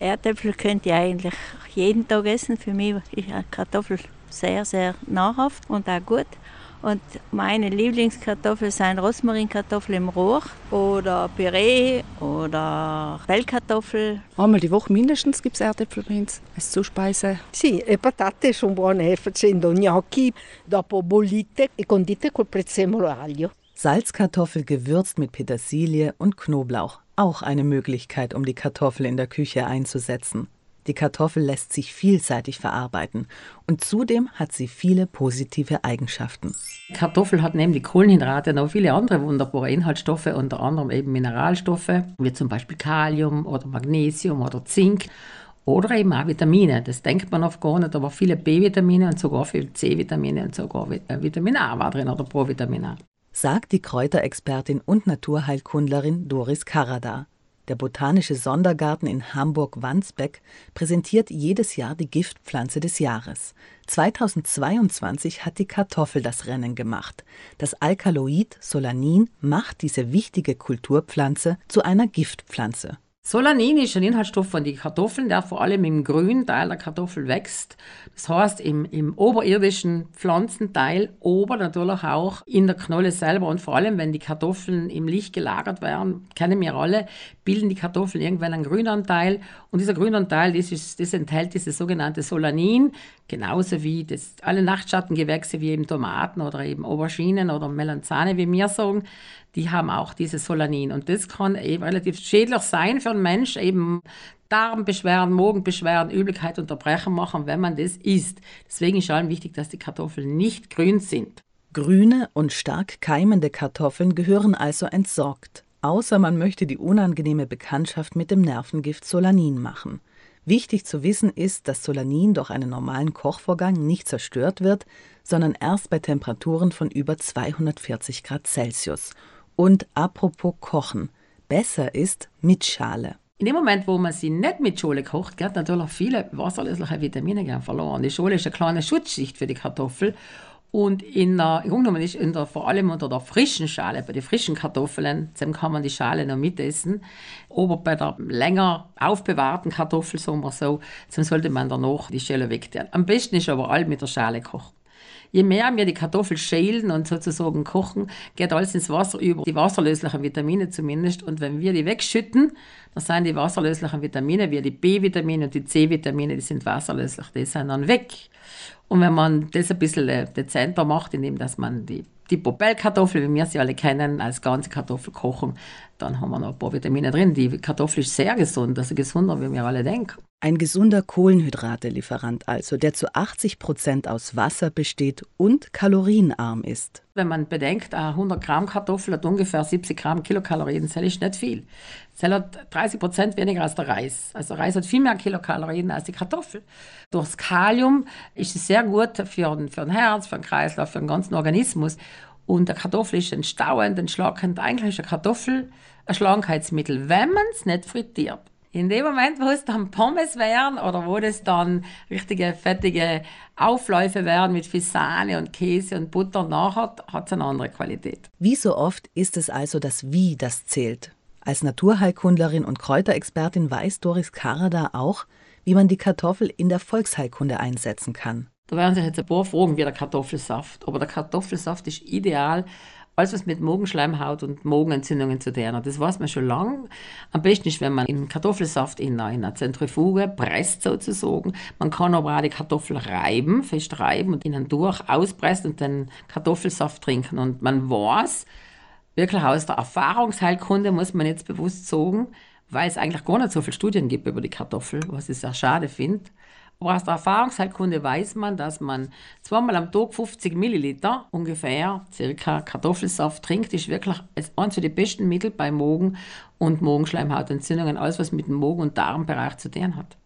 Erdäpfel könnt ihr eigentlich jeden Tag essen. Für mich ist Kartoffel sehr, sehr nahrhaft und auch gut. Und meine Lieblingskartoffeln sind Rosmarinkartoffeln im Rohr oder Püree oder Bellkartoffel. Einmal die Woche mindestens gibt es Erdäpfel bei uns als Zuspeise. Sì, e patate sono buone facendo gnocchi, dopo bollite e condite col prezzemolo aglio. Salzkartoffel gewürzt mit Petersilie und Knoblauch. Auch eine Möglichkeit, um die Kartoffel in der Küche einzusetzen. Die Kartoffel lässt sich vielseitig verarbeiten und zudem hat sie viele positive Eigenschaften. Kartoffel hat neben die Kohlenhydrate noch viele andere wunderbare Inhaltsstoffe, unter anderem eben Mineralstoffe, wie zum Beispiel Kalium oder Magnesium oder Zink oder eben auch Vitamine. Das denkt man oft gar nicht, aber viele B-Vitamine und sogar viele C-Vitamine und sogar Vitamin A war drin oder Provitamin A. Sagt die Kräuterexpertin und Naturheilkundlerin Doris Karada. Der Botanische Sondergarten in Hamburg-Wandsbek präsentiert jedes Jahr die Giftpflanze des Jahres. 2022 hat die Kartoffel das Rennen gemacht. Das Alkaloid Solanin macht diese wichtige Kulturpflanze zu einer Giftpflanze. Solanin ist ein Inhaltsstoff von den Kartoffeln, der vor allem im grünen Teil der Kartoffel wächst. Das heißt, im, im oberirdischen Pflanzenteil, ober natürlich auch in der Knolle selber. Und vor allem, wenn die Kartoffeln im Licht gelagert werden, kennen wir alle, bilden die Kartoffeln irgendwann einen Grünanteil. Und dieser Grünanteil, das, ist, das enthält dieses sogenannte Solanin, genauso wie das, alle Nachtschattengewächse wie eben Tomaten oder eben Auberginen oder Melanzane, wie wir sagen die haben auch dieses Solanin. Und das kann eben relativ schädlich sein für einen Mensch, eben Darmbeschwerden, Magenbeschwerden, Übelkeit, Unterbrechen machen, wenn man das isst. Deswegen ist allem wichtig, dass die Kartoffeln nicht grün sind. Grüne und stark keimende Kartoffeln gehören also entsorgt, außer man möchte die unangenehme Bekanntschaft mit dem Nervengift Solanin machen. Wichtig zu wissen ist, dass Solanin durch einen normalen Kochvorgang nicht zerstört wird, sondern erst bei Temperaturen von über 240 Grad Celsius und apropos Kochen, besser ist mit Schale. In dem Moment, wo man sie nicht mit Schale kocht, geht natürlich viele wasserlösliche Vitamine verloren. Die Schale ist eine kleine Schutzschicht für die Kartoffel. Und in der, genommen ist in der, vor allem unter der frischen Schale, bei den frischen Kartoffeln, dann kann man die Schale noch mitessen. Aber bei der länger aufbewahrten Kartoffel, sagen wir so, dann sollte man danach die Schale wegtun. Am besten ist aber all mit der Schale kochen. Je mehr wir die Kartoffel schälen und sozusagen kochen, geht alles ins Wasser über, die wasserlöslichen Vitamine zumindest. Und wenn wir die wegschütten, dann sind die wasserlöslichen Vitamine, wie die B-Vitamine und die C-Vitamine, die sind wasserlöslich, die sind dann weg. Und wenn man das ein bisschen äh, dezenter macht, indem dass man die, die Popelkartoffel, wie wir sie alle kennen, als ganze Kartoffel kochen, dann haben wir noch ein paar Vitamine drin. Die Kartoffel ist sehr gesund, also gesunder, wie wir alle denken. Ein gesunder Kohlenhydratelieferant also, der zu 80 Prozent aus Wasser besteht und kalorienarm ist. Wenn man bedenkt, 100 Gramm Kartoffel hat ungefähr 70 Gramm Kilokalorien, das ist nicht viel. Das hat 30 Prozent weniger als der Reis. Also Reis hat viel mehr Kilokalorien als die Kartoffel. Durchs Kalium ist es sehr gut für, für ein Herz, für den Kreislauf, für den ganzen Organismus. Und der Kartoffel ist entstauend, entschlackend. Eigentlich ist eine Kartoffel ein Schlankheitsmittel, wenn man es nicht frittiert. In dem Moment, wo es dann Pommes wären oder wo das dann richtige fettige Aufläufe wären mit viel Sahne und Käse und Butter nachher, hat es eine andere Qualität. Wie so oft ist es also das Wie, das zählt. Als Naturheilkundlerin und Kräuterexpertin weiß Doris Karada auch, wie man die Kartoffel in der Volksheilkunde einsetzen kann. Da werden sich jetzt ein paar fragen, wie der Kartoffelsaft. Aber der Kartoffelsaft ist ideal alles was mit Magenschleimhaut und Magenentzündungen zu tun hat. Das weiß man schon lange. Am besten ist, wenn man den Kartoffelsaft in einer Zentrifuge presst sozusagen. Man kann aber auch die Kartoffel reiben, fest reiben und innen durch auspresst und den Kartoffelsaft trinken. Und man weiß, wirklich aus der Erfahrungsheilkunde muss man jetzt bewusst sagen, weil es eigentlich gar nicht so viele Studien gibt über die Kartoffel, was ich sehr schade finde. Aus der Erfahrungsheilkunde weiß man, dass man zweimal am Tag 50 Milliliter ungefähr, circa Kartoffelsaft trinkt, ist wirklich eines der besten Mittel bei Magen- und Magenschleimhautentzündungen, alles was mit dem Magen- und Darmbereich zu tun hat.